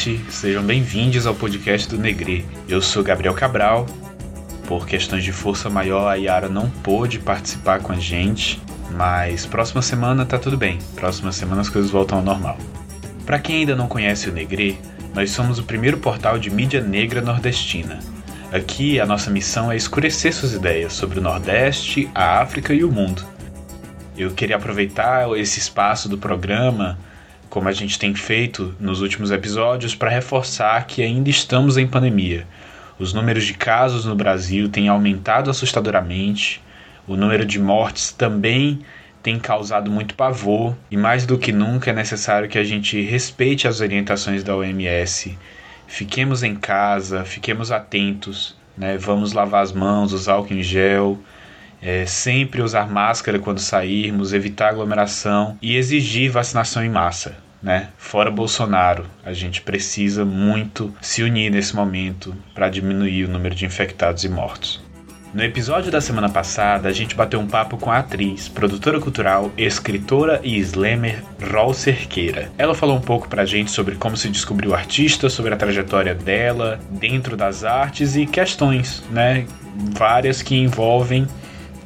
Oi, gente, sejam bem-vindos ao podcast do Negri. Eu sou Gabriel Cabral. Por questões de força maior, a Yara não pôde participar com a gente, mas próxima semana tá tudo bem. Próxima semana as coisas voltam ao normal. Para quem ainda não conhece o Negri, nós somos o primeiro portal de mídia negra nordestina. Aqui a nossa missão é escurecer suas ideias sobre o Nordeste, a África e o mundo. Eu queria aproveitar esse espaço do programa como a gente tem feito nos últimos episódios, para reforçar que ainda estamos em pandemia. Os números de casos no Brasil têm aumentado assustadoramente, o número de mortes também tem causado muito pavor, e mais do que nunca é necessário que a gente respeite as orientações da OMS. Fiquemos em casa, fiquemos atentos, né? vamos lavar as mãos, usar álcool em gel. É, sempre usar máscara quando sairmos, evitar aglomeração e exigir vacinação em massa. Né? Fora Bolsonaro, a gente precisa muito se unir nesse momento para diminuir o número de infectados e mortos. No episódio da semana passada, a gente bateu um papo com a atriz, produtora cultural, escritora e slammer Rol Cerqueira. Ela falou um pouco pra gente sobre como se descobriu artista, sobre a trajetória dela dentro das artes e questões, né? Várias que envolvem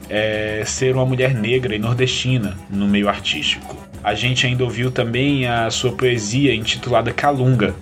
é, ser uma mulher negra e nordestina no meio artístico. A gente ainda ouviu também a sua poesia intitulada Calunga,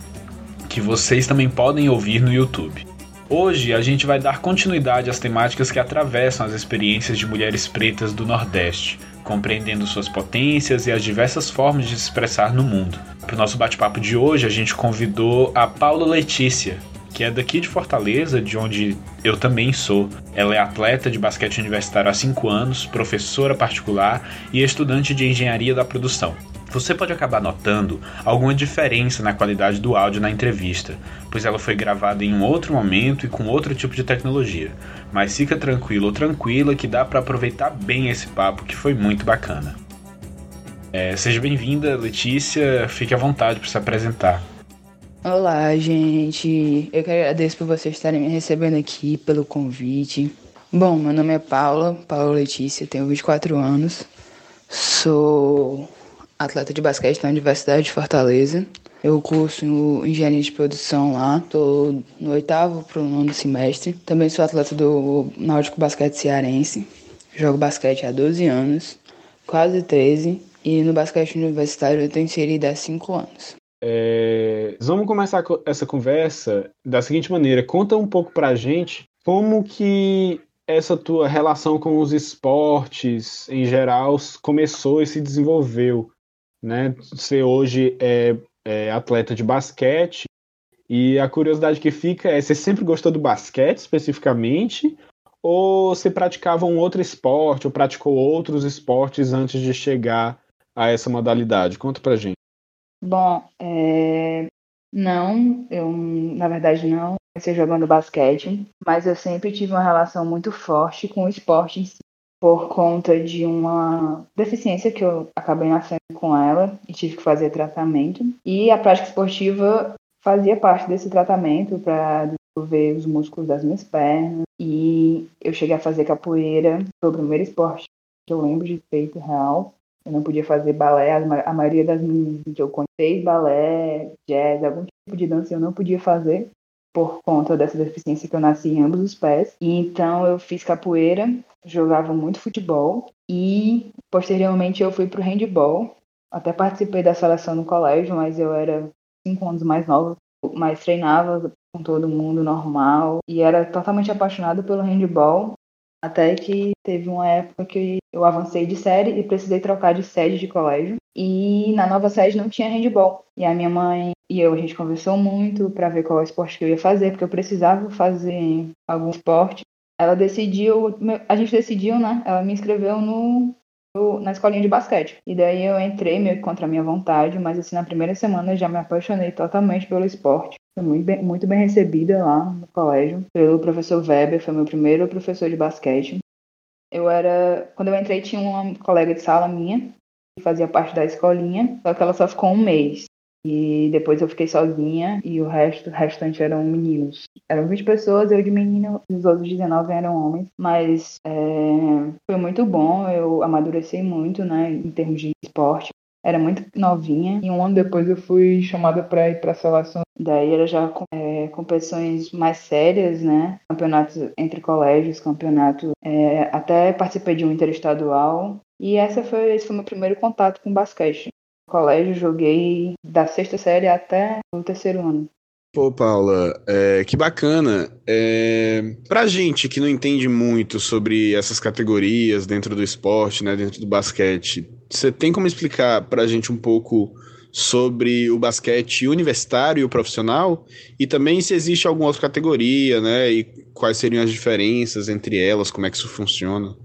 que vocês também podem ouvir no YouTube. Hoje a gente vai dar continuidade às temáticas que atravessam as experiências de mulheres pretas do Nordeste, compreendendo suas potências e as diversas formas de se expressar no mundo. Para o nosso bate-papo de hoje, a gente convidou a Paula Letícia, que é daqui de Fortaleza, de onde eu também sou. Ela é atleta de basquete universitário há 5 anos, professora particular e estudante de engenharia da produção. Você pode acabar notando alguma diferença na qualidade do áudio na entrevista, pois ela foi gravada em um outro momento e com outro tipo de tecnologia. Mas fica tranquilo ou tranquila que dá para aproveitar bem esse papo que foi muito bacana. É, seja bem-vinda, Letícia. Fique à vontade para se apresentar. Olá, gente. Eu quero agradecer por vocês estarem me recebendo aqui, pelo convite. Bom, meu nome é Paula, Paula Letícia, tenho 24 anos. Sou atleta de basquete na Universidade de Fortaleza. Eu curso engenharia de produção lá, tô no oitavo pro nono semestre. Também sou atleta do Náutico Basquete Cearense. Jogo basquete há 12 anos, quase 13, e no basquete universitário eu tenho inserido há 5 anos. É, vamos começar essa conversa da seguinte maneira: conta um pouco pra gente como que essa tua relação com os esportes em geral começou e se desenvolveu, né? Você hoje é, é atleta de basquete e a curiosidade que fica é: você sempre gostou do basquete especificamente? Ou você praticava um outro esporte, ou praticou outros esportes antes de chegar a essa modalidade? Conta pra gente. Bom, é... não, eu na verdade não comecei jogando basquete, mas eu sempre tive uma relação muito forte com o esporte em si, por conta de uma deficiência que eu acabei nascendo com ela e tive que fazer tratamento. E a prática esportiva fazia parte desse tratamento para desenvolver os músculos das minhas pernas. E eu cheguei a fazer capoeira, foi o primeiro esporte que eu lembro de feito real. Eu não podia fazer balé, a maioria das meninas que eu conheci, balé, jazz, algum tipo de dança eu não podia fazer por conta dessa deficiência que eu nasci em ambos os pés. E então eu fiz capoeira, jogava muito futebol e posteriormente eu fui pro handball. Até participei da seleção no colégio, mas eu era cinco anos mais nova, mas treinava com todo mundo normal e era totalmente apaixonada pelo handball até que teve uma época que eu avancei de série e precisei trocar de sede de colégio. E na nova sede não tinha handball. E a minha mãe e eu, a gente conversou muito para ver qual esporte que eu ia fazer, porque eu precisava fazer algum esporte. Ela decidiu, a gente decidiu, né? Ela me inscreveu no, no, na escolinha de basquete. E daí eu entrei meio que contra a minha vontade, mas assim, na primeira semana eu já me apaixonei totalmente pelo esporte. Foi muito bem, muito bem recebida lá no colégio pelo professor Weber, foi meu primeiro professor de basquete. Eu era, quando eu entrei tinha uma colega de sala minha que fazia parte da escolinha, só que ela só ficou um mês. E depois eu fiquei sozinha e o resto, o restante eram meninos. Eram 20 pessoas, eu de menino, os outros 19 eram homens. Mas é, foi muito bom, eu amadureci muito, né, em termos de esporte. Era muito novinha e um ano depois eu fui chamada para ir para a seleção. Daí era já é, competições mais sérias, né? Campeonatos entre colégios, campeonato. É, até participei de um interestadual e essa foi esse foi meu primeiro contato com basquete. No colégio joguei da sexta série até o terceiro ano. Pô, Paula, é, que bacana. É, pra gente que não entende muito sobre essas categorias dentro do esporte, né, dentro do basquete, você tem como explicar pra gente um pouco sobre o basquete universitário e o profissional? E também se existe alguma outra categoria, né, e quais seriam as diferenças entre elas, como é que isso funciona?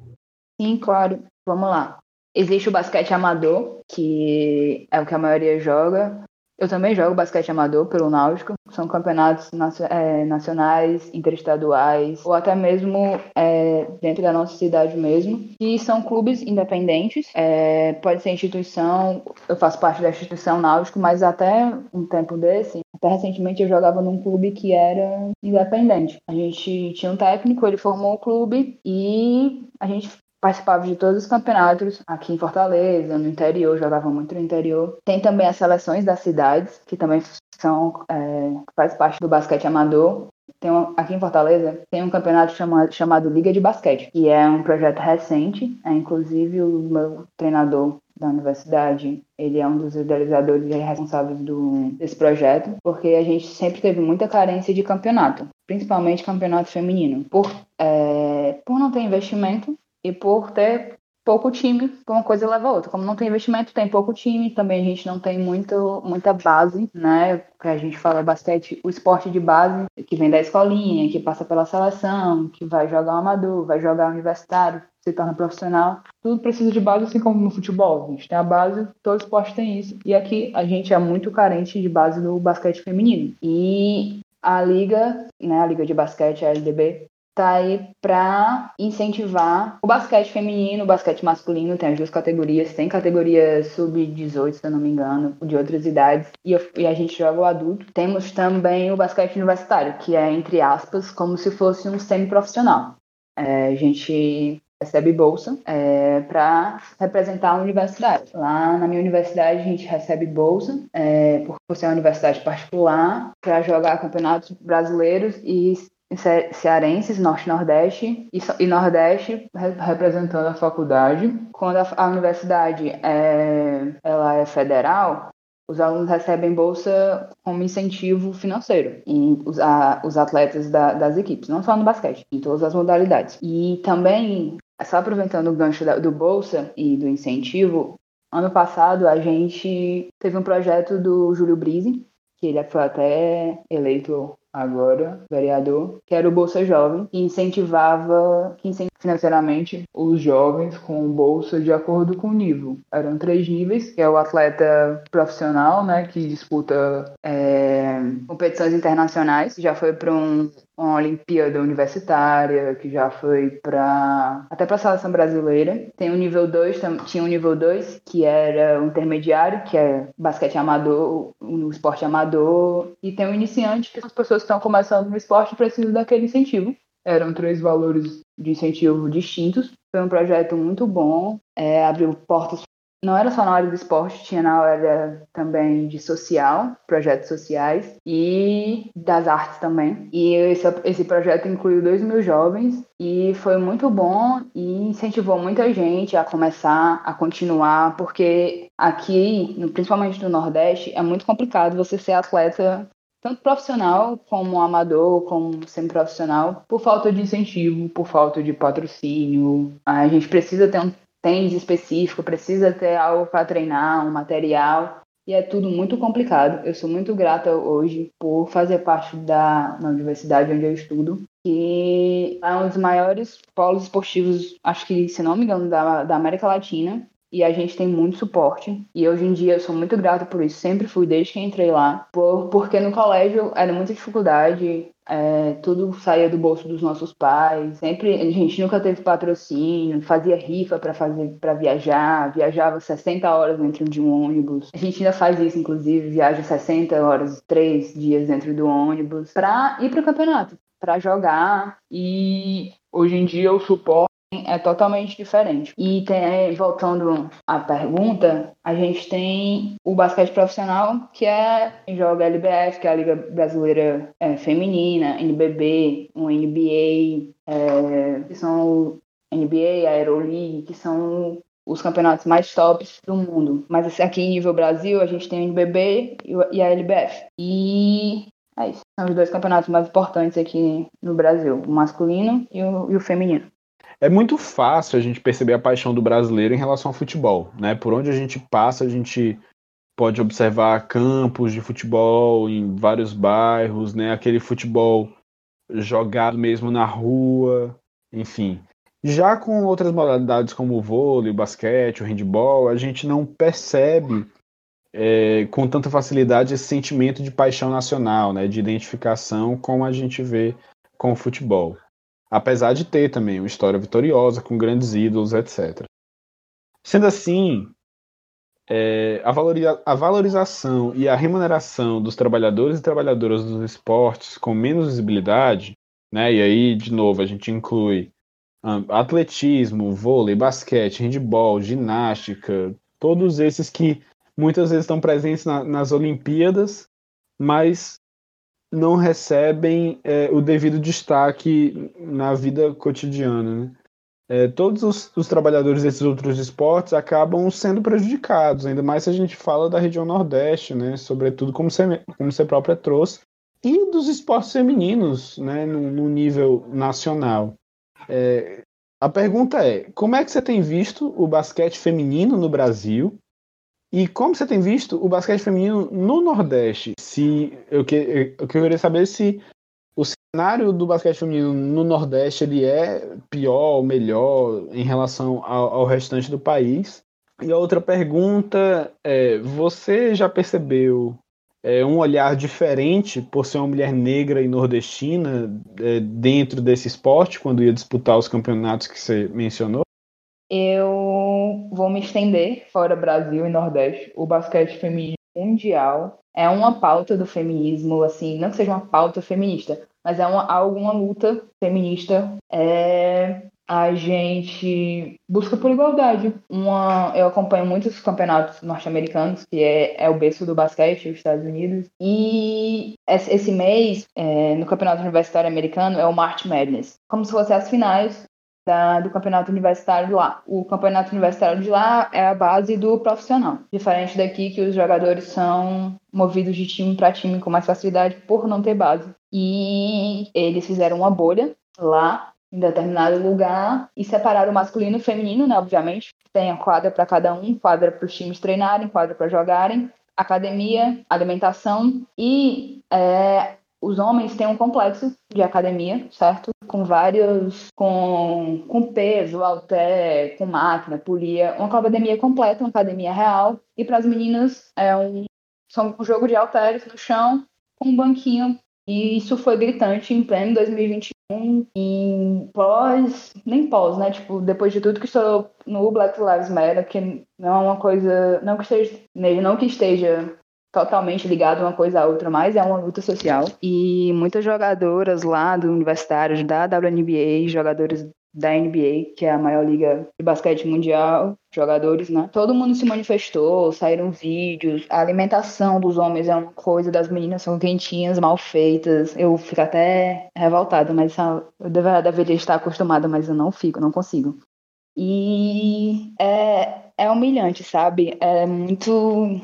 Sim, claro. Vamos lá. Existe o basquete amador, que é o que a maioria joga. Eu também jogo basquete amador pelo Náutico. São campeonatos é, nacionais, interestaduais, ou até mesmo é, dentro da nossa cidade mesmo. E são clubes independentes. É, pode ser instituição, eu faço parte da instituição Náutico, mas até um tempo desse, até recentemente eu jogava num clube que era independente. A gente tinha um técnico, ele formou o clube e a gente participava de todos os campeonatos aqui em Fortaleza, no interior, jogava muito no interior. Tem também as seleções das cidades, que também são é, faz parte do basquete amador. Tem um, aqui em Fortaleza tem um campeonato chamado, chamado Liga de Basquete, que é um projeto recente. É, inclusive o meu treinador da universidade, ele é um dos idealizadores e responsáveis do, desse projeto, porque a gente sempre teve muita carência de campeonato, principalmente campeonato feminino, por, é, por não ter investimento e por ter pouco time, uma coisa leva a outra. Como não tem investimento, tem pouco time, também a gente não tem muito, muita base, né? Que a gente fala bastante o esporte de base, que vem da escolinha, que passa pela seleção, que vai jogar o amador, vai jogar universitário, se torna profissional. Tudo precisa de base, assim como no futebol. A gente tem a base, todo esporte tem isso. E aqui a gente é muito carente de base no basquete feminino. E a liga, né, a liga de basquete, a LDB, tá aí para incentivar o basquete feminino, o basquete masculino, tem as duas categorias, tem categoria sub-18, se eu não me engano, de outras idades, e, eu, e, a gente joga o adulto. Temos também o basquete universitário, que é, entre aspas, como se fosse um semi-profissional. É, a gente recebe bolsa é, para representar a universidade. Lá na minha universidade a gente recebe bolsa, é, por ser uma universidade particular, para jogar campeonatos brasileiros e cearenses, norte-nordeste e, nordeste representando a faculdade. Quando a, a universidade é, ela é federal, os alunos recebem bolsa como incentivo financeiro e os, os atletas da, das equipes, não só no basquete, em todas as modalidades. E também, só aproveitando o gancho da, do bolsa e do incentivo, ano passado a gente teve um projeto do Júlio Brise, que ele foi até eleito agora, vereador, que era o Bolsa Jovem, que incentivava, financeiramente os jovens com bolsa de acordo com o nível. Eram três níveis, que é o atleta profissional, né, que disputa é, competições internacionais, já foi para um, uma Olimpíada Universitária, que já foi para até para a seleção brasileira. Tem o nível 2, tinha o nível 2, que era o intermediário, que é basquete amador, no esporte amador, e tem o iniciante, que são as pessoas que estão começando no esporte e precisam daquele incentivo. Eram três valores de incentivo distintos. Foi um projeto muito bom, é, abriu portas não era só na área do esporte, tinha na área também de social, projetos sociais e das artes também. E esse, esse projeto incluiu 2 mil jovens e foi muito bom e incentivou muita gente a começar, a continuar, porque aqui, principalmente no Nordeste, é muito complicado você ser atleta tanto profissional como amador, como semi-profissional, por falta de incentivo, por falta de patrocínio. A gente precisa ter um tênis específico, precisa ter algo para treinar, um material. E é tudo muito complicado. Eu sou muito grata hoje por fazer parte da, da universidade onde eu estudo, que é um dos maiores polos esportivos, acho que, se não me engano, da, da América Latina e a gente tem muito suporte. E hoje em dia eu sou muito grata por isso, sempre fui desde que entrei lá, por, porque no colégio era muita dificuldade, é, tudo saía do bolso dos nossos pais, sempre a gente nunca teve patrocínio, fazia rifa para fazer para viajar, viajava 60 horas dentro de um ônibus. A gente ainda faz isso, inclusive, viaja 60 horas, três dias dentro do ônibus. Para ir para o campeonato, para jogar. E hoje em dia o suporte é totalmente diferente. E tem, voltando à pergunta, a gente tem o basquete profissional, que é joga LBF, que é a Liga Brasileira é, Feminina, NBB, o NBA, é, que são NBA, a Euroleague, que são os campeonatos mais tops do mundo. Mas assim, aqui em nível Brasil, a gente tem o NBB e a LBF. E é isso. São os dois campeonatos mais importantes aqui no Brasil, o masculino e o, e o feminino. É muito fácil a gente perceber a paixão do brasileiro em relação ao futebol, né? Por onde a gente passa, a gente pode observar campos de futebol em vários bairros, né? Aquele futebol jogado mesmo na rua, enfim. Já com outras modalidades como o vôlei, o basquete, o handball, a gente não percebe é, com tanta facilidade esse sentimento de paixão nacional, né, de identificação como a gente vê com o futebol. Apesar de ter também uma história vitoriosa, com grandes ídolos, etc. Sendo assim, é, a, valoriza a valorização e a remuneração dos trabalhadores e trabalhadoras dos esportes com menos visibilidade, né, e aí, de novo, a gente inclui atletismo, vôlei, basquete, handball, ginástica, todos esses que muitas vezes estão presentes na, nas Olimpíadas, mas não recebem é, o devido destaque na vida cotidiana. Né? É, todos os, os, trabalhadores desses outros esportes acabam sendo prejudicados, ainda mais se a gente fala da região Nordeste, né? sobretudo como você, como você própria trouxe, e dos esportes femininos né? no, no nível nacional. É, a pergunta é: como é que você tem visto o basquete feminino no Brasil? E como você tem visto o basquete feminino no Nordeste? Se eu, que, eu queria saber se o cenário do basquete feminino no Nordeste ele é pior ou melhor em relação ao, ao restante do país. E a outra pergunta é: você já percebeu é, um olhar diferente por ser uma mulher negra e nordestina é, dentro desse esporte, quando ia disputar os campeonatos que você mencionou? Eu vou me estender fora Brasil e Nordeste. O basquete feminino mundial é uma pauta do feminismo, assim, não que seja uma pauta feminista, mas é uma, alguma luta feminista é, a gente busca por igualdade. Uma, eu acompanho muitos campeonatos norte-americanos, que é, é o berço do basquete, os Estados Unidos. E esse mês, é, no campeonato universitário americano, é o March Madness. Como se fossem as finais da, do campeonato universitário de lá. O campeonato universitário de lá é a base do profissional. Diferente daqui, que os jogadores são movidos de time para time com mais facilidade por não ter base. E eles fizeram uma bolha lá em determinado lugar e separar o masculino e o feminino, né? Obviamente, tem a quadra para cada um, quadra para os times treinarem, quadra para jogarem, academia, alimentação e é, os homens têm um complexo de academia, certo? Com vários, com, com peso, halter, com máquina, polia, uma academia completa, uma academia real. E para as meninas é um, são um jogo de halteres no chão com um banquinho e isso foi gritante em pleno 2021, em pós, nem pós, né? Tipo, depois de tudo que estou no Black Lives Matter, que não é uma coisa, não que esteja, não que esteja totalmente ligado uma coisa à outra, mas é uma luta social. E muitas jogadoras lá do universitário, da WNBA, jogadores da NBA, que é a maior liga de basquete mundial, jogadores, né? Todo mundo se manifestou, saíram vídeos. A alimentação dos homens é uma coisa, das meninas são quentinhas, mal feitas. Eu fico até revoltada, mas eu deveria estar acostumada, mas eu não fico, não consigo. E é, é humilhante, sabe? É muito,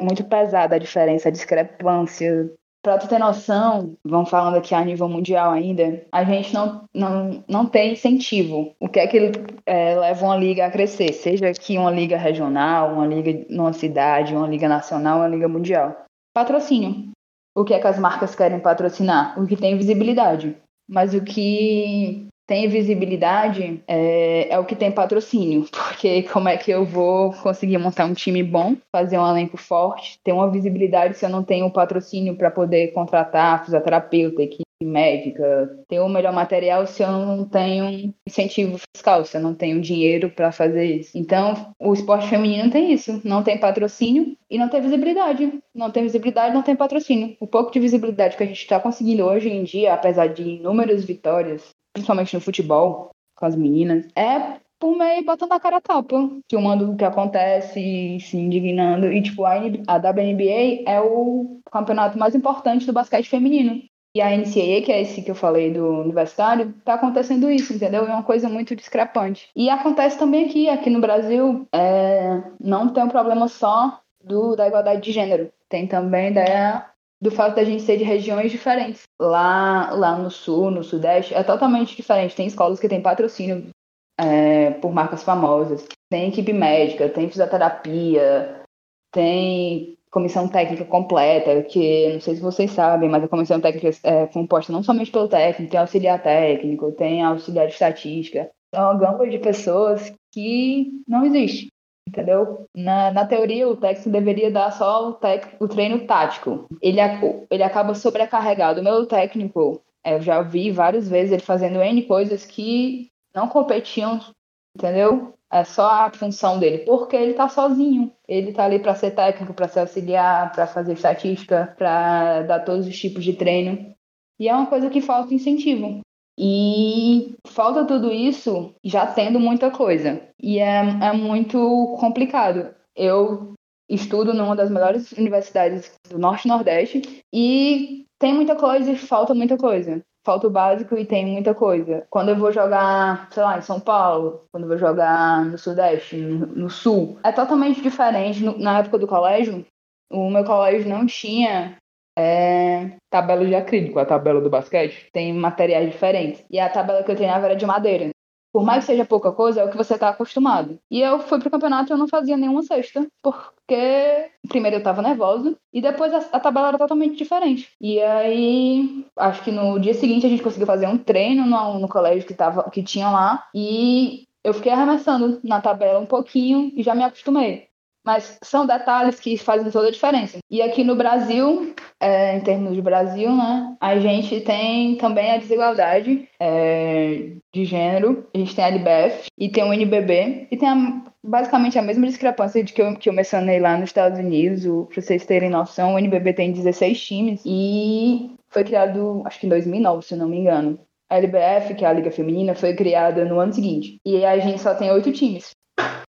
muito pesada a diferença, a discrepância para tu ter noção, vamos falando aqui a nível mundial ainda, a gente não, não, não tem incentivo. O que é que é, leva uma liga a crescer? Seja aqui uma liga regional, uma liga numa cidade, uma liga nacional, uma liga mundial. Patrocínio. O que é que as marcas querem patrocinar? O que tem visibilidade. Mas o que tem visibilidade é, é, o que tem patrocínio, porque como é que eu vou conseguir montar um time bom, fazer um elenco forte, ter uma visibilidade se eu não tenho patrocínio para poder contratar fisioterapeuta, equipe médica, ter o melhor material se eu não tenho incentivo fiscal, se eu não tenho dinheiro para fazer isso. Então, o esporte feminino tem isso, não tem patrocínio e não tem visibilidade. Não tem visibilidade, não tem patrocínio. O pouco de visibilidade que a gente está conseguindo hoje em dia, apesar de inúmeras vitórias principalmente no futebol, com as meninas, é por meio botando a cara a tapa, filmando o que acontece, se indignando. E, tipo, a, a WNBA é o campeonato mais importante do basquete feminino. E a NCAA, que é esse que eu falei do universitário, tá acontecendo isso, entendeu? É uma coisa muito discrepante. E acontece também aqui, aqui no Brasil, é, não tem um problema só do, da igualdade de gênero. Tem também da, do fato da gente ser de regiões diferentes. Lá, lá no sul, no sudeste, é totalmente diferente. Tem escolas que têm patrocínio é, por marcas famosas. Tem equipe médica, tem fisioterapia, tem comissão técnica completa, que não sei se vocês sabem, mas a comissão técnica é composta não somente pelo técnico, tem auxiliar técnico, tem auxiliar de estatística. É uma gama de pessoas que não existe, entendeu? Na, na teoria, o técnico deveria dar só o, tec, o treino tático. Ele, ele acaba sobrecarregado. O meu técnico, eu já vi várias vezes ele fazendo N coisas que não competiam, entendeu? É só a função dele, porque ele tá sozinho. Ele tá ali para ser técnico, para ser auxiliar, para fazer estatística, para dar todos os tipos de treino. E é uma coisa que falta incentivo. E falta tudo isso já tendo muita coisa. E é, é muito complicado. Eu estudo numa das melhores universidades do Norte e Nordeste e tem muita coisa e falta muita coisa falta o básico e tem muita coisa. Quando eu vou jogar, sei lá, em São Paulo, quando eu vou jogar no Sudeste, no, no Sul, é totalmente diferente. No, na época do colégio, o meu colégio não tinha é, tabela de acrílico, a tabela do basquete, tem materiais diferentes. E a tabela que eu treinava era de madeira por mais que seja pouca coisa, é o que você está acostumado. E eu fui pro campeonato e eu não fazia nenhuma cesta, porque primeiro eu estava nervosa e depois a, a, tabela era totalmente diferente. E aí, acho que no dia seguinte a gente conseguiu fazer um treino no, no colégio que, tava, que tinha lá e eu fiquei arremessando na tabela um pouquinho e já me acostumei mas são detalhes que fazem toda a diferença. E aqui no Brasil, é, em termos de Brasil, né, a gente tem também a desigualdade é, de gênero, a gente tem a LBF e tem o NBB, e tem a, basicamente a mesma discrepância de que eu, que eu mencionei lá nos Estados Unidos, para vocês terem noção, o NBB tem 16 times e foi criado, acho que em 2009, se não me engano. A LBF, que é a Liga Feminina, foi criada no ano seguinte. E a gente só tem oito times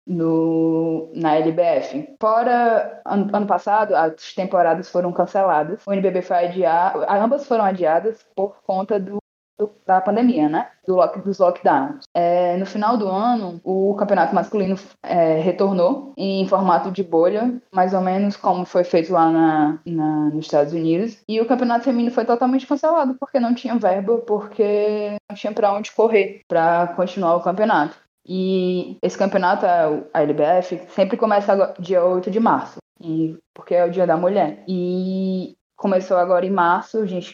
no, na LBF. Fora ano, ano, passado, as temporadas foram canceladas. O NBB foi adiado, ambas foram adiadas por conta do, do da pandemia, né? Do lock, dos lockdowns. É, no final do ano, o campeonato masculino é, retornou em formato de bolha, mais ou menos como foi feito lá na, na, nos Estados Unidos. E o campeonato feminino foi totalmente cancelado porque não tinha verba, porque não tinha para onde correr para continuar o campeonato. E esse campeonato, a LBF, sempre começa dia 8 de março, e, porque é o Dia da Mulher. E começou agora em março, a gente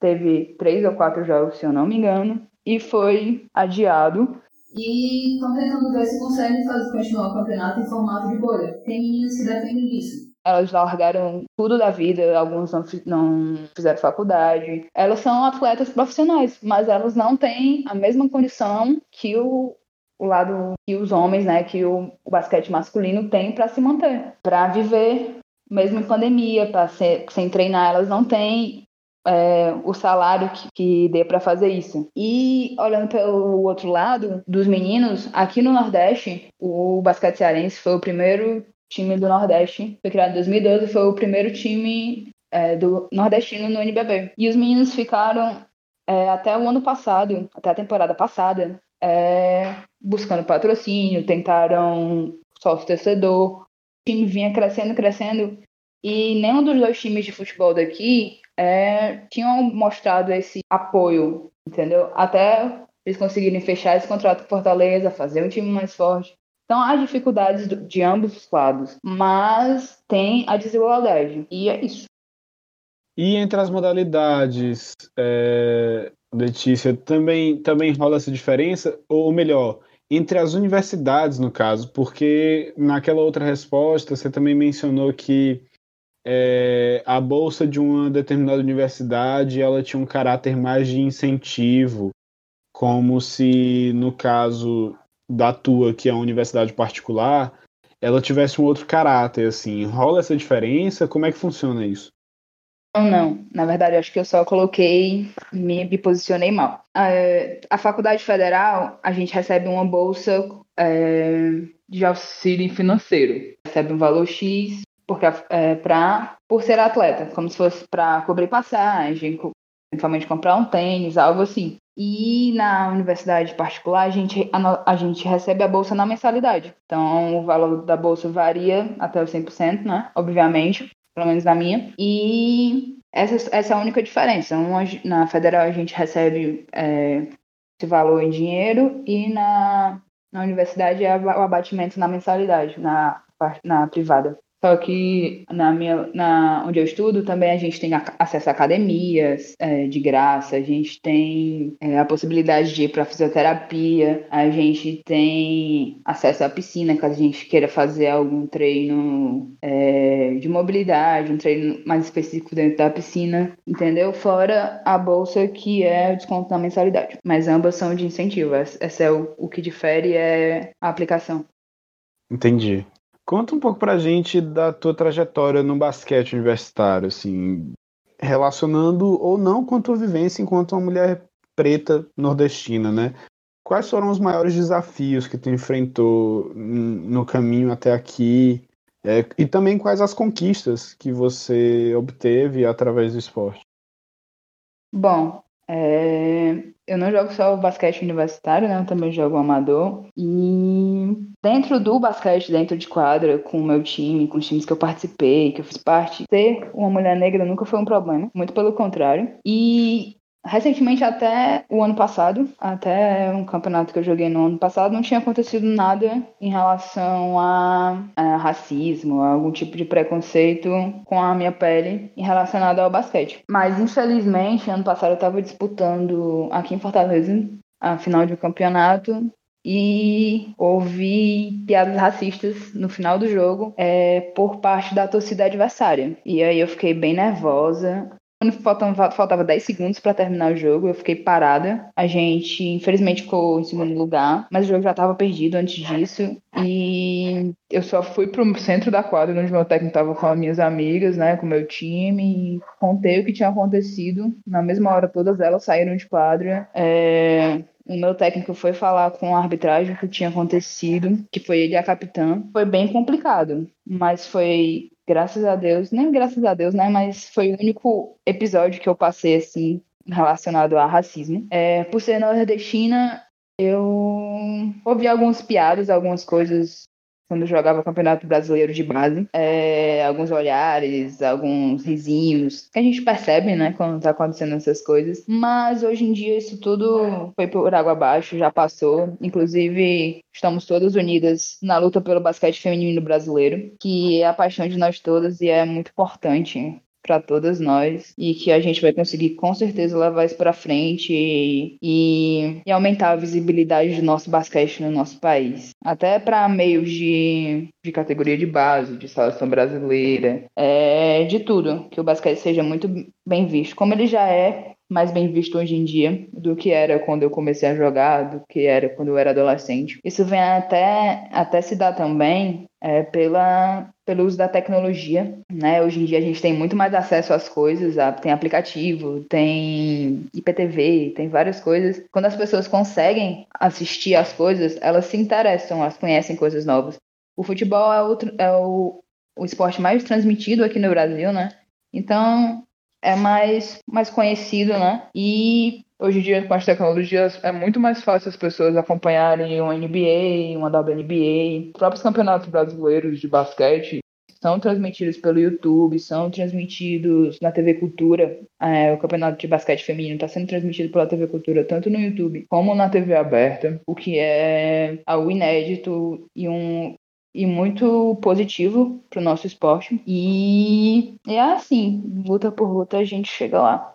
teve três ou quatro jogos, se eu não me engano, e foi adiado. E estão tentando ver se conseguem fazer, continuar o campeonato em formato de bolha. Tem meninas que defendem isso. Elas largaram tudo da vida, alguns não, não fizeram faculdade. Elas são atletas profissionais, mas elas não têm a mesma condição que o, o lado que os homens, né, que o, o basquete masculino tem para se manter, para viver, mesmo em pandemia, para sem treinar, elas não têm é, o salário que, que dê para fazer isso. E olhando pelo outro lado, dos meninos, aqui no Nordeste, o basquete cearense foi o primeiro time do Nordeste, foi criado em 2012, foi o primeiro time é, do nordestino no NBB. E os meninos ficaram é, até o ano passado, até a temporada passada, é, buscando patrocínio, tentaram sócio torcedor. O time vinha crescendo, crescendo, e nenhum dos dois times de futebol daqui é, tinham mostrado esse apoio, entendeu? Até eles conseguirem fechar esse contrato com Fortaleza, fazer um time mais forte. Então há dificuldades de ambos os lados, mas tem a desigualdade, e é isso. E entre as modalidades, é, Letícia, também, também rola essa diferença? Ou melhor, entre as universidades, no caso, porque naquela outra resposta você também mencionou que é, a bolsa de uma determinada universidade ela tinha um caráter mais de incentivo, como se no caso da tua, que é uma universidade particular, ela tivesse um outro caráter, assim. Rola essa diferença? Como é que funciona isso? Não, não. Na verdade, acho que eu só coloquei, me, me posicionei mal. É, a Faculdade Federal, a gente recebe uma bolsa é, de auxílio financeiro. Recebe um valor X porque, é, pra, por ser atleta, como se fosse para cobrir passagem, eventualmente comprar um tênis, algo assim. E na universidade particular, a gente, a, a, gente recebe a bolsa na mensalidade. Então, o valor da bolsa varia até os 100%, né? Obviamente pelo menos na minha. E essa, essa é a única diferença. Uma, na federal a gente recebe é, esse valor em dinheiro e na, na universidade é o abatimento na mensalidade, na, na privada. Só que na minha, na, onde eu estudo também a gente tem acesso a academias é, de graça, a gente tem é, a possibilidade de ir para fisioterapia, a gente tem acesso à piscina caso a gente queira fazer algum treino é, de mobilidade, um treino mais específico dentro da piscina, entendeu? Fora a bolsa que é o desconto na mensalidade. Mas ambas são de incentivo. Essa é o, o que difere é a aplicação. Entendi. Conta um pouco pra gente da tua trajetória no basquete universitário, assim, relacionando ou não com a tua vivência enquanto uma mulher preta nordestina, né? Quais foram os maiores desafios que tu enfrentou no caminho até aqui? É, e também quais as conquistas que você obteve através do esporte? Bom, é, eu não jogo só o basquete universitário, né? Eu também jogo amador. E dentro do basquete, dentro de quadra, com o meu time, com os times que eu participei, que eu fiz parte, ser uma mulher negra nunca foi um problema. Muito pelo contrário. E Recentemente, até o ano passado, até um campeonato que eu joguei no ano passado, não tinha acontecido nada em relação a, a racismo, a algum tipo de preconceito com a minha pele em relacionado ao basquete. Mas, infelizmente, ano passado eu estava disputando aqui em Fortaleza a final de um campeonato e ouvi piadas racistas no final do jogo é, por parte da torcida adversária. E aí eu fiquei bem nervosa. Quando faltava, faltava 10 segundos para terminar o jogo, eu fiquei parada. A gente, infelizmente, ficou em segundo lugar, mas o jogo já estava perdido antes disso. E eu só fui pro centro da quadra, onde meu técnico estava com as minhas amigas, né, com o meu time, e contei o que tinha acontecido. Na mesma hora, todas elas saíram de quadra. É... O meu técnico foi falar com a arbitragem que tinha acontecido, que foi ele a capitã. Foi bem complicado, mas foi graças a Deus, nem graças a Deus, né? Mas foi o único episódio que eu passei assim relacionado a racismo. É, por ser nordestina, eu ouvi algumas piadas, algumas coisas quando jogava Campeonato Brasileiro de base. É, alguns olhares, alguns risinhos, que a gente percebe, né, quando tá acontecendo essas coisas. Mas hoje em dia isso tudo foi por água abaixo, já passou. Inclusive, estamos todas unidas na luta pelo basquete feminino brasileiro, que é a paixão de nós todas e é muito importante para todas nós e que a gente vai conseguir com certeza levar isso para frente e, e, e, aumentar a visibilidade do nosso basquete no nosso país. Até para meios de, de categoria de base, de seleção brasileira, é, de tudo, que o basquete seja muito bem visto, como ele já é mais bem visto hoje em dia do que era quando eu comecei a jogar, do que era quando eu era adolescente. Isso vem até, até se dar também é, pela, pelo uso da tecnologia, né? Hoje em dia a gente tem muito mais acesso às coisas, tem aplicativo, tem IPTV, tem várias coisas. Quando as pessoas conseguem assistir as coisas, elas se interessam, elas conhecem coisas novas. O futebol é, outro, é o, o esporte mais transmitido aqui no Brasil, né? Então, é mais, mais conhecido, né? E hoje em dia, com as tecnologias, é muito mais fácil as pessoas acompanharem uma NBA, uma WNBA, os próprios campeonatos brasileiros de basquete são transmitidos pelo YouTube, são transmitidos na TV Cultura. É, o campeonato de basquete feminino está sendo transmitido pela TV Cultura tanto no YouTube como na TV aberta, o que é algo inédito e um e muito positivo para o nosso esporte. E é assim, luta por luta a gente chega lá.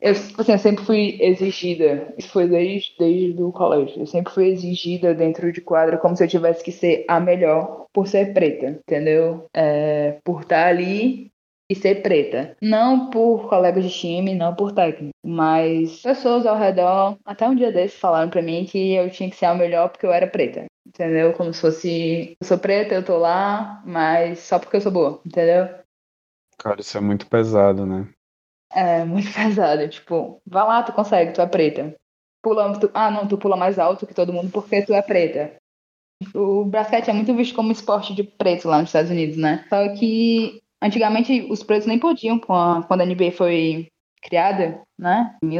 Eu, assim, eu sempre fui exigida, isso foi desde, desde o colégio, eu sempre fui exigida dentro de quadra como se eu tivesse que ser a melhor por ser preta, entendeu? É, por estar ali e ser preta. Não por colegas de time, não por técnico, mas pessoas ao redor, até um dia desses falaram para mim que eu tinha que ser a melhor porque eu era preta entendeu? Como se fosse, eu sou preta, eu tô lá, mas só porque eu sou boa, entendeu? Cara, isso é muito pesado, né? É, muito pesado. Tipo, vai lá, tu consegue, tu é preta. Pula, tu, ah, não, tu pula mais alto que todo mundo porque tu é preta. O basquete é muito visto como esporte de preto lá nos Estados Unidos, né? Só que antigamente os pretos nem podiam, quando a NBA foi criada, né? Em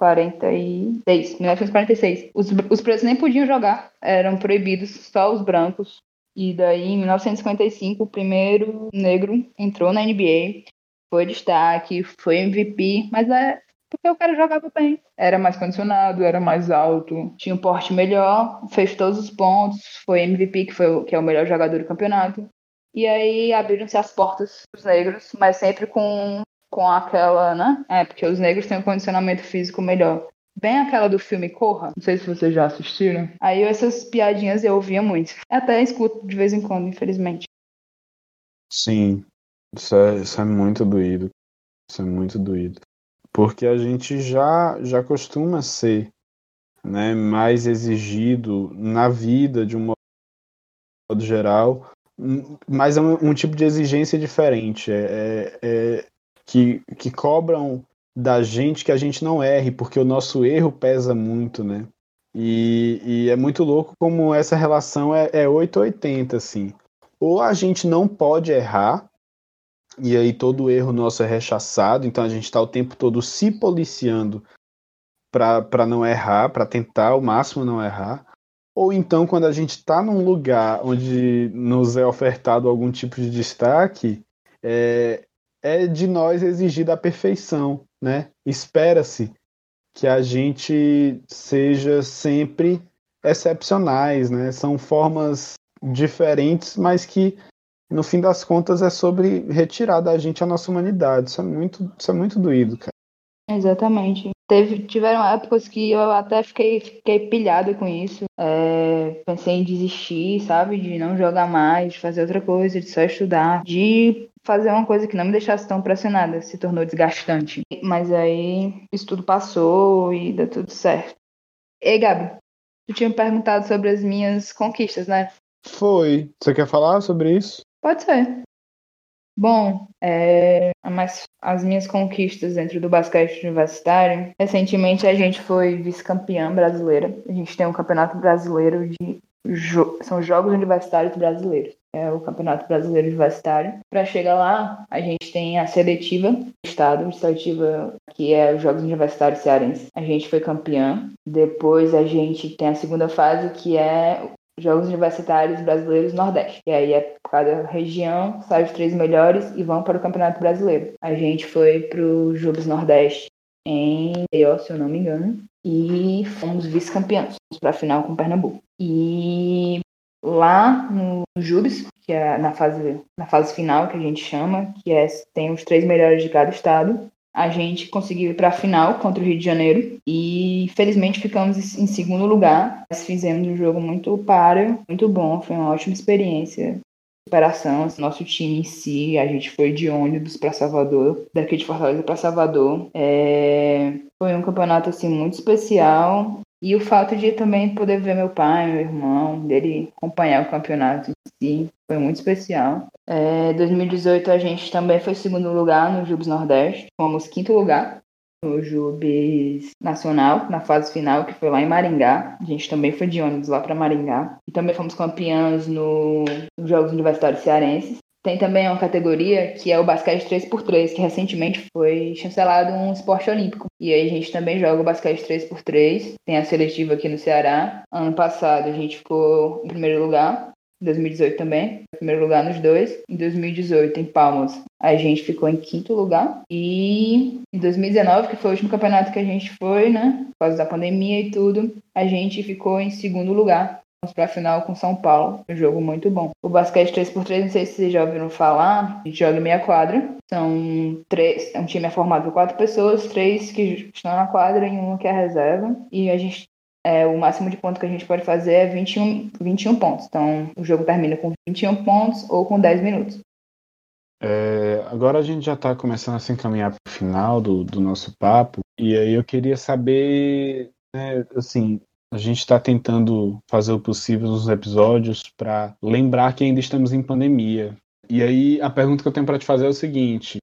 1946. 1946. Os, os pretos nem podiam jogar, eram proibidos, só os brancos. E daí, em 1955, o primeiro negro entrou na NBA, foi destaque, foi MVP, mas é porque o cara jogava bem. Era mais condicionado, era mais alto, tinha um porte melhor, fez todos os pontos, foi MVP, que, foi, que é o melhor jogador do campeonato. E aí abriram-se as portas para os negros, mas sempre com, com aquela, né? É, porque os negros têm um condicionamento físico melhor. Bem aquela do filme Corra, não sei se vocês já assistiram. Aí essas piadinhas eu ouvia muito. Até escuto de vez em quando, infelizmente. Sim, isso é, isso é muito doído. Isso é muito doído. Porque a gente já, já costuma ser né, mais exigido na vida de um modo geral, mas é um, um tipo de exigência diferente. É, é, é, que, que cobram da gente que a gente não erre, porque o nosso erro pesa muito, né? E, e é muito louco como essa relação é, é 880, assim. Ou a gente não pode errar, e aí todo erro nosso é rechaçado, então a gente está o tempo todo se policiando para não errar, para tentar ao máximo não errar. Ou então, quando a gente está num lugar onde nos é ofertado algum tipo de destaque, é, é de nós exigir a perfeição, né? Espera-se que a gente seja sempre excepcionais, né? São formas diferentes, mas que no fim das contas é sobre retirar da gente a nossa humanidade. Isso é muito, isso é muito doído, cara. Exatamente. Teve, tiveram épocas que eu até fiquei, fiquei pilhada com isso. É, pensei em desistir, sabe? De não jogar mais, de fazer outra coisa, de só estudar, de fazer uma coisa que não me deixasse tão pressionada, se tornou desgastante. Mas aí isso tudo passou e deu tudo certo. Ei, Gabi, tu tinha me perguntado sobre as minhas conquistas, né? Foi. Você quer falar sobre isso? Pode ser. Bom, é, mas as minhas conquistas dentro do basquete universitário, recentemente a gente foi vice-campeã brasileira. A gente tem um campeonato brasileiro de jo são Jogos Universitários Brasileiros. É o Campeonato Brasileiro Universitário. Para chegar lá, a gente tem a seletiva do estado, seletiva que é os Jogos Universitários Cearenses. A gente foi campeã. Depois a gente tem a segunda fase, que é Jogos Universitários Brasileiros Nordeste. E aí é cada região, sai os três melhores e vão para o Campeonato Brasileiro. A gente foi para o Jogos Nordeste em Eió, se eu não me engano, e fomos vice-campeões. Fomos para a final com Pernambuco. E lá no Jubes, que é na fase, na fase final que a gente chama, que é, tem os três melhores de cada estado, a gente conseguiu ir para a final contra o Rio de Janeiro e felizmente ficamos em segundo lugar. Nós fizemos um jogo muito páreo, muito bom, foi uma ótima experiência. Superação, assim, nosso time em si, a gente foi de ônibus para Salvador, daqui de Fortaleza para Salvador. É... Foi um campeonato assim muito especial e o fato de também poder ver meu pai, meu irmão, dele acompanhar o campeonato em si, foi muito especial. É, 2018 a gente também foi segundo lugar no Jubes Nordeste, fomos quinto lugar no Jubes Nacional, na fase final, que foi lá em Maringá. A gente também foi de ônibus lá para Maringá. E também fomos campeãs no, nos Jogos Universitários Cearenses. Tem também uma categoria que é o basquete 3x3, que recentemente foi chancelado um esporte olímpico. E aí a gente também joga o basquete 3x3. Tem a seletiva aqui no Ceará. Ano passado a gente ficou em primeiro lugar. Em 2018 também, em primeiro lugar nos dois. Em 2018, em Palmas, a gente ficou em quinto lugar. E em 2019, que foi o último campeonato que a gente foi, né? Por causa da pandemia e tudo, a gente ficou em segundo lugar. Vamos para a final com São Paulo. Um jogo muito bom. O basquete 3x3, não sei se vocês já ouviram falar. A gente joga meia quadra. São três. Um time é formado por quatro pessoas, três que estão na quadra e uma que é reserva. E a gente. É, o máximo de pontos que a gente pode fazer é 21, 21 pontos. Então, o jogo termina com 21 pontos ou com 10 minutos. É, agora a gente já está começando a se encaminhar para o final do, do nosso papo. E aí eu queria saber, né, assim, a gente está tentando fazer o possível nos episódios para lembrar que ainda estamos em pandemia. E aí a pergunta que eu tenho para te fazer é o seguinte: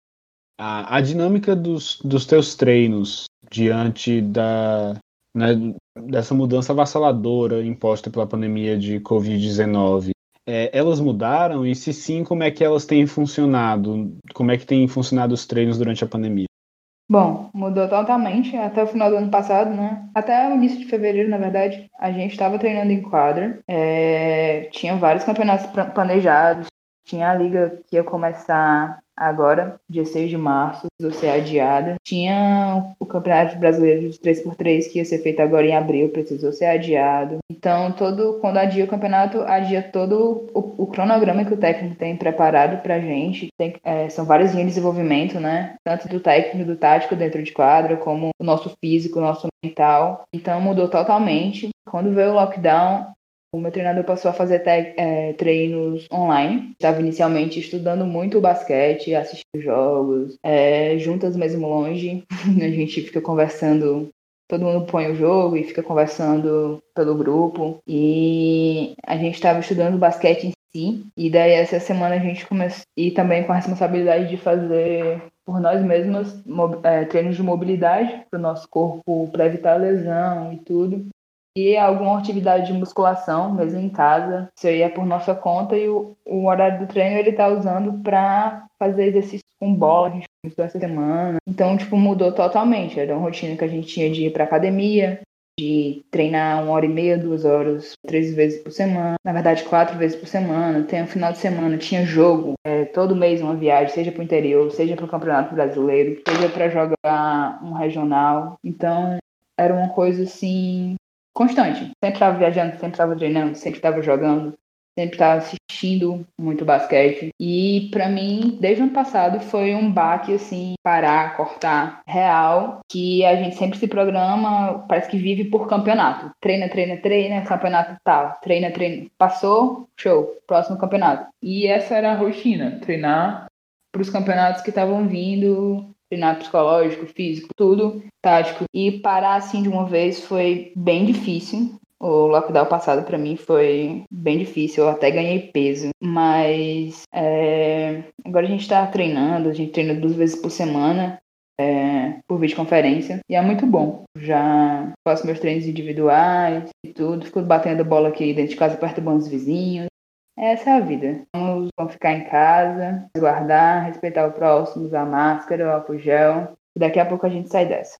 a, a dinâmica dos, dos teus treinos diante da, né, dessa mudança avassaladora imposta pela pandemia de Covid-19, é, elas mudaram? E se sim, como é que elas têm funcionado? Como é que têm funcionado os treinos durante a pandemia? Bom, mudou totalmente até o final do ano passado, né? Até o início de fevereiro, na verdade, a gente estava treinando em quadra. É... Tinha vários campeonatos planejados. Tinha a liga que ia começar agora, dia 6 de março, precisou ser adiada. Tinha o Campeonato Brasileiro de 3x3 que ia ser feito agora em abril, precisou ser adiado. Então, todo quando adia o campeonato, adia todo o, o cronograma que o técnico tem preparado pra gente. Tem, é, são várias linhas de desenvolvimento, né? Tanto do técnico, do tático dentro de quadra, como o nosso físico, o nosso mental. Então, mudou totalmente. Quando veio o lockdown, o meu treinador passou a fazer é, treinos online. Estava inicialmente estudando muito o basquete, assistindo jogos, é, juntas mesmo longe. a gente fica conversando todo mundo põe o jogo e fica conversando pelo grupo. E a gente estava estudando basquete em si. E daí essa semana a gente começou. E também com a responsabilidade de fazer por nós mesmos é, treinos de mobilidade para o nosso corpo para evitar lesão e tudo e alguma atividade de musculação, mesmo em casa. Isso aí é por nossa conta e o, o horário do treino ele tá usando para fazer exercício com bola, a gente começou essa semana. Então, tipo, mudou totalmente. Era uma rotina que a gente tinha de ir pra academia, de treinar uma hora e meia, duas horas, três vezes por semana. Na verdade, quatro vezes por semana. Tem um final de semana, tinha jogo. É, todo mês uma viagem, seja pro interior, seja pro Campeonato Brasileiro, seja para jogar um regional. Então, era uma coisa assim constante. Sempre estava viajando, sempre estava treinando, sempre estava jogando, sempre estava assistindo muito basquete. E para mim, desde o ano passado, foi um baque assim, parar, cortar, real, que a gente sempre se programa, parece que vive por campeonato. Treina, treina, treina, campeonato tal, treina, treina. Passou, show, próximo campeonato. E essa era a rotina, treinar para os campeonatos que estavam vindo treinar psicológico, físico, tudo, tático. E parar assim de uma vez foi bem difícil. O lockdown passado para mim foi bem difícil, eu até ganhei peso. Mas é... agora a gente tá treinando, a gente treina duas vezes por semana. É, por videoconferência e é muito bom. Já faço meus treinos individuais e tudo, fico batendo bola aqui dentro de casa, perto dos vizinhos. Essa é a vida. Vamos, ficar em casa, guardar, respeitar o próximo, usar máscara, o álcool gel. Daqui a pouco a gente sai dessa.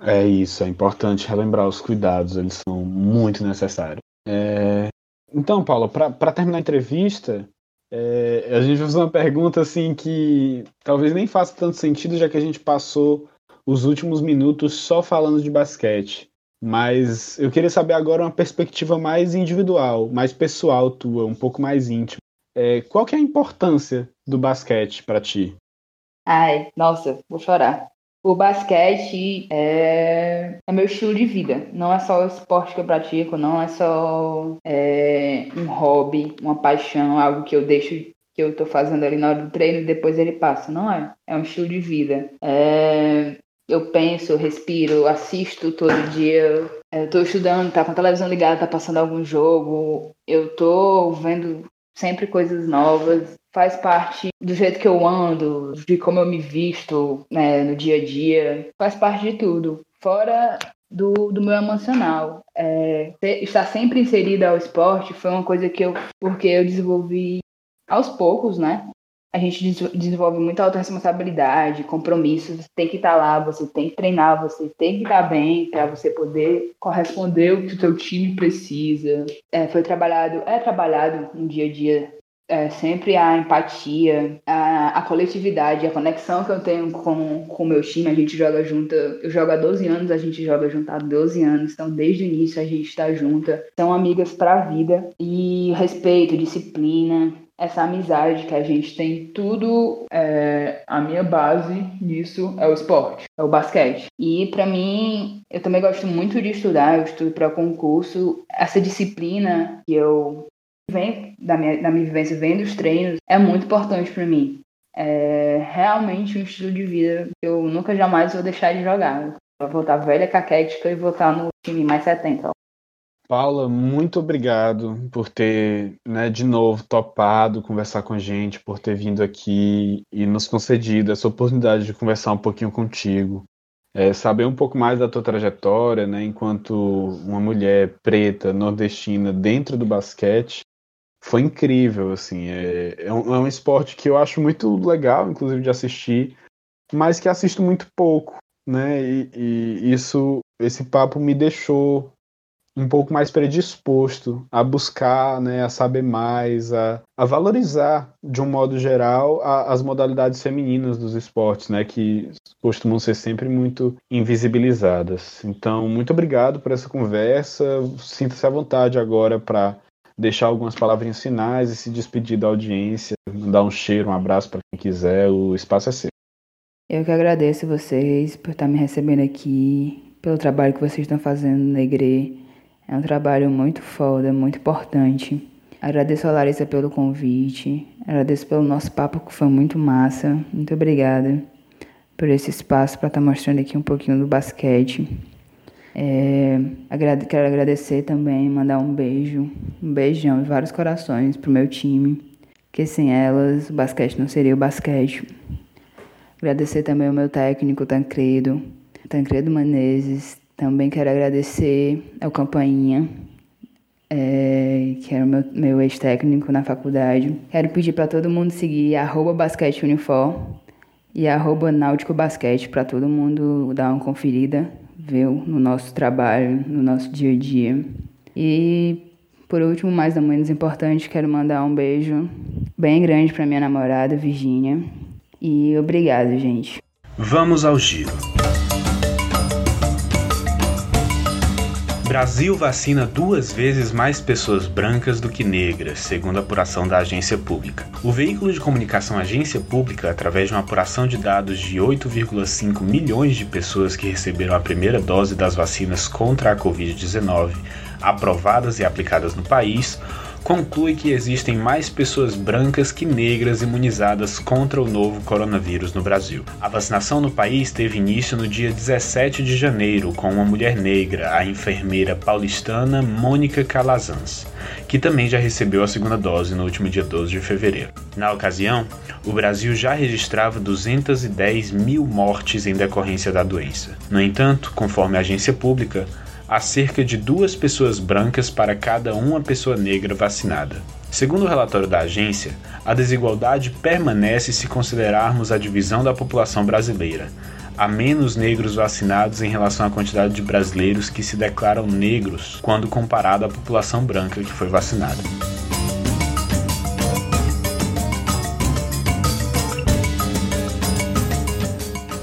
É isso, é importante relembrar os cuidados, eles são muito necessários. É... Então, Paulo, para terminar a entrevista, é... a gente vai fazer uma pergunta assim que talvez nem faça tanto sentido, já que a gente passou os últimos minutos só falando de basquete. Mas eu queria saber agora uma perspectiva mais individual, mais pessoal tua, um pouco mais íntima. É, qual que é a importância do basquete para ti? Ai, nossa, vou chorar. O basquete é, é, meu estilo de vida. Não é só o esporte que eu pratico, não é só é, um hobby, uma paixão, algo que eu deixo que eu tô fazendo ali na hora do treino e depois ele passa. Não é. É um estilo de vida. É, eu penso, respiro, assisto todo dia. Estou estudando, tá com a televisão ligada, tá passando algum jogo. Eu tô vendo sempre coisas novas. Faz parte do jeito que eu ando, de como eu me visto né, no dia a dia. Faz parte de tudo. Fora do, do meu emocional. É, estar sempre inserida ao esporte foi uma coisa que eu, porque eu desenvolvi aos poucos, né? A gente desenvolve muita autorresponsabilidade, compromissos, você tem que estar lá, você tem que treinar, você tem que estar bem para você poder corresponder o que o seu time precisa. É, foi trabalhado, é trabalhado no dia a dia é, sempre a empatia, a, a, coletividade, a conexão que eu tenho com o meu time. A gente joga junto, eu jogo há 12 anos, a gente joga junto há 12 anos, então desde o início a gente está junta. São amigas para a vida. E respeito, disciplina, essa amizade que a gente tem, tudo é, a minha base nisso é o esporte, é o basquete. E para mim, eu também gosto muito de estudar, eu estudo para concurso. Essa disciplina que eu venho da minha, da minha vivência, vendo os treinos, é muito importante para mim. É realmente um estilo de vida que eu nunca jamais vou deixar de jogar. vou voltar velha, caquética e voltar no time mais 70. Paula, muito obrigado por ter, né, de novo, topado conversar com a gente, por ter vindo aqui e nos concedido essa oportunidade de conversar um pouquinho contigo. É, saber um pouco mais da tua trajetória, né, enquanto uma mulher preta, nordestina, dentro do basquete, foi incrível, assim. É, é, um, é um esporte que eu acho muito legal, inclusive, de assistir, mas que assisto muito pouco, né, e, e isso, esse papo me deixou um pouco mais predisposto a buscar, né, a saber mais, a, a valorizar, de um modo geral, a, as modalidades femininas dos esportes, né, que costumam ser sempre muito invisibilizadas. Então, muito obrigado por essa conversa. Sinta-se à vontade agora para deixar algumas palavrinhas finais e se despedir da audiência, mandar um cheiro, um abraço para quem quiser. O espaço é seu. Eu que agradeço vocês por estar me recebendo aqui, pelo trabalho que vocês estão fazendo na igreja é um trabalho muito foda, muito importante. Agradeço a Larissa pelo convite, agradeço pelo nosso papo que foi muito massa. Muito obrigada por esse espaço para estar tá mostrando aqui um pouquinho do basquete. É, quero agradecer também, mandar um beijo, um beijão e vários corações pro meu time, que sem elas o basquete não seria o basquete. Agradecer também ao meu técnico Tancredo, Tancredo Menezes, também quero agradecer ao Campainha, é, que era o meu, meu ex-técnico na faculdade. Quero pedir para todo mundo seguir arroba basquete unifor e arroba náutico basquete para todo mundo dar uma conferida, ver no nosso trabalho, no nosso dia a dia. E por último, mais não menos importante, quero mandar um beijo bem grande para minha namorada, Virginia. E obrigado, gente. Vamos ao giro. Brasil vacina duas vezes mais pessoas brancas do que negras, segundo a apuração da agência pública. O veículo de comunicação Agência Pública, através de uma apuração de dados de 8,5 milhões de pessoas que receberam a primeira dose das vacinas contra a Covid-19 aprovadas e aplicadas no país, conclui que existem mais pessoas brancas que negras imunizadas contra o novo coronavírus no Brasil. A vacinação no país teve início no dia 17 de janeiro com uma mulher negra, a enfermeira paulistana Mônica Calazans, que também já recebeu a segunda dose no último dia 12 de fevereiro. Na ocasião, o Brasil já registrava 210 mil mortes em decorrência da doença. No entanto, conforme a agência pública, há cerca de duas pessoas brancas para cada uma pessoa negra vacinada. Segundo o relatório da agência, a desigualdade permanece se considerarmos a divisão da população brasileira. Há menos negros vacinados em relação à quantidade de brasileiros que se declaram negros quando comparado à população branca que foi vacinada.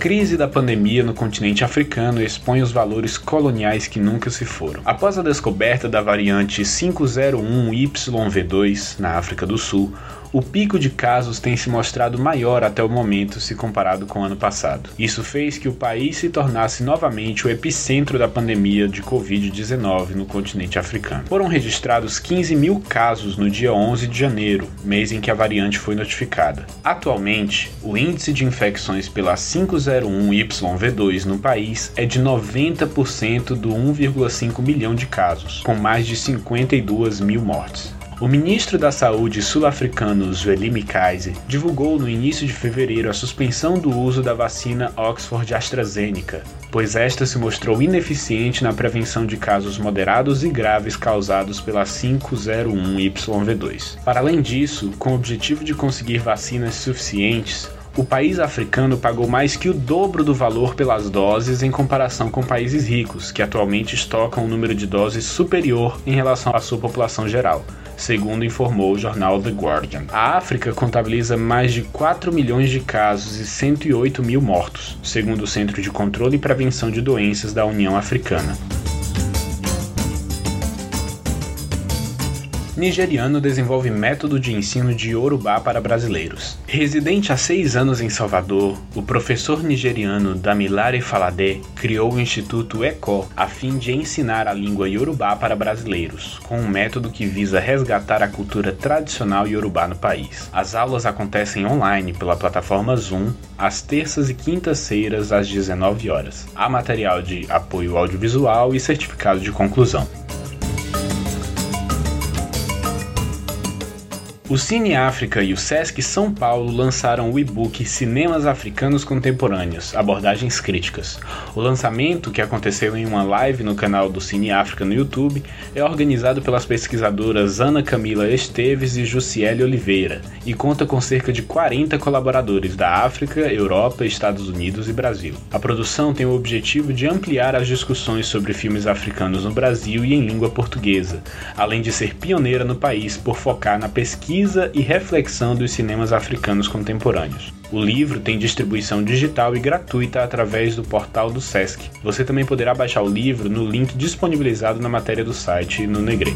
Crise da pandemia no continente africano expõe os valores coloniais que nunca se foram. Após a descoberta da variante 501YV2 na África do Sul, o pico de casos tem se mostrado maior até o momento se comparado com o ano passado. Isso fez que o país se tornasse novamente o epicentro da pandemia de Covid-19 no continente africano. Foram registrados 15 mil casos no dia 11 de janeiro, mês em que a variante foi notificada. Atualmente, o índice de infecções pela 501YV2 no país é de 90% do 1,5 milhão de casos, com mais de 52 mil mortes. O ministro da Saúde sul-africano Zweli Kaiser divulgou no início de fevereiro a suspensão do uso da vacina Oxford AstraZeneca, pois esta se mostrou ineficiente na prevenção de casos moderados e graves causados pela 501YV2. Para além disso, com o objetivo de conseguir vacinas suficientes, o país africano pagou mais que o dobro do valor pelas doses em comparação com países ricos, que atualmente estocam um número de doses superior em relação à sua população geral segundo informou o jornal The Guardian. A África contabiliza mais de 4 milhões de casos e 108 mil mortos, segundo o Centro de Controle e Prevenção de Doenças da União Africana. Nigeriano desenvolve método de ensino de Yorubá para brasileiros. Residente há seis anos em Salvador, o professor nigeriano Damilare Falade criou o Instituto ECO a fim de ensinar a língua Yorubá para brasileiros, com um método que visa resgatar a cultura tradicional Yorubá no país. As aulas acontecem online pela plataforma Zoom, às terças e quintas-feiras às 19 horas. Há material de apoio audiovisual e certificado de conclusão. O Cine África e o Sesc São Paulo lançaram o e-book Cinemas Africanos Contemporâneos Abordagens Críticas. O lançamento, que aconteceu em uma live no canal do Cine África no YouTube, é organizado pelas pesquisadoras Ana Camila Esteves e Jussiele Oliveira e conta com cerca de 40 colaboradores da África, Europa, Estados Unidos e Brasil. A produção tem o objetivo de ampliar as discussões sobre filmes africanos no Brasil e em língua portuguesa, além de ser pioneira no país por focar na pesquisa pesquisa e reflexão dos cinemas africanos contemporâneos. O livro tem distribuição digital e gratuita através do portal do Sesc. Você também poderá baixar o livro no link disponibilizado na matéria do site no Negre.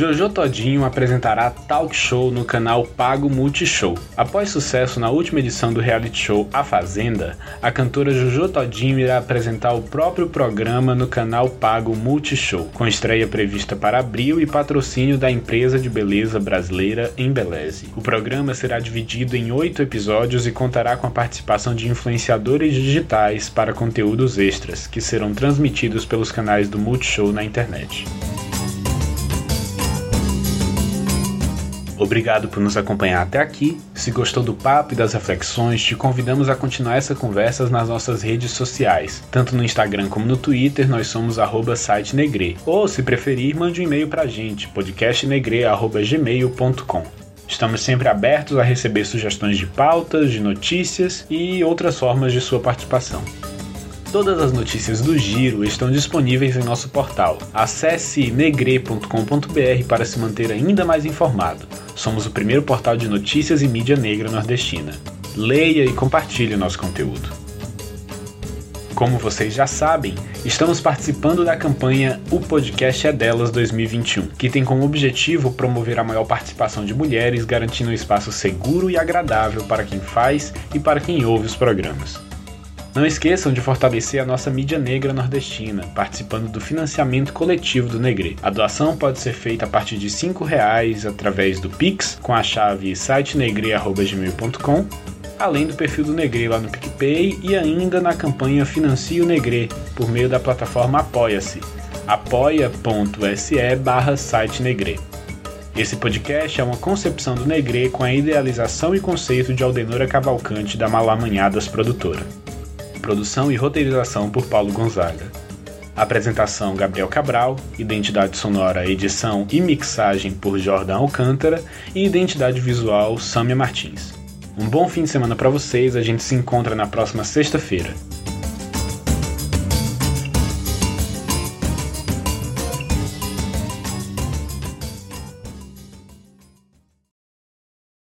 Jojo Todinho apresentará talk show no canal Pago Multishow. Após sucesso na última edição do reality show A Fazenda, a cantora Jojo Todinho irá apresentar o próprio programa no canal Pago Multishow, com estreia prevista para abril e patrocínio da empresa de beleza brasileira Embeleze. O programa será dividido em oito episódios e contará com a participação de influenciadores digitais para conteúdos extras, que serão transmitidos pelos canais do Multishow na internet. Obrigado por nos acompanhar até aqui. Se gostou do papo e das reflexões, te convidamos a continuar essa conversa nas nossas redes sociais. Tanto no Instagram como no Twitter, nós somos sitenegre. Ou, se preferir, mande um e-mail pra gente, podcastnegre.gmail.com. Estamos sempre abertos a receber sugestões de pautas, de notícias e outras formas de sua participação. Todas as notícias do Giro estão disponíveis em nosso portal. Acesse negre.com.br para se manter ainda mais informado. Somos o primeiro portal de notícias e mídia negra nordestina. Leia e compartilhe nosso conteúdo. Como vocês já sabem, estamos participando da campanha O Podcast é Delas 2021, que tem como objetivo promover a maior participação de mulheres, garantindo um espaço seguro e agradável para quem faz e para quem ouve os programas. Não esqueçam de fortalecer a nossa mídia negra nordestina, participando do financiamento coletivo do Negre. A doação pode ser feita a partir de R$ reais através do Pix, com a chave sitenegre.gmail.com, além do perfil do Negre lá no PicPay e ainda na campanha Financie o Negre, por meio da plataforma Apoia-se, apoia.se barra site. Esse podcast é uma concepção do Negre com a idealização e conceito de Aldenora Cavalcante da Malamanhadas Produtora. Produção e roteirização por Paulo Gonzaga. Apresentação Gabriel Cabral, identidade sonora, edição e mixagem por Jordan Alcântara e identidade visual Samia Martins. Um bom fim de semana para vocês, a gente se encontra na próxima sexta-feira.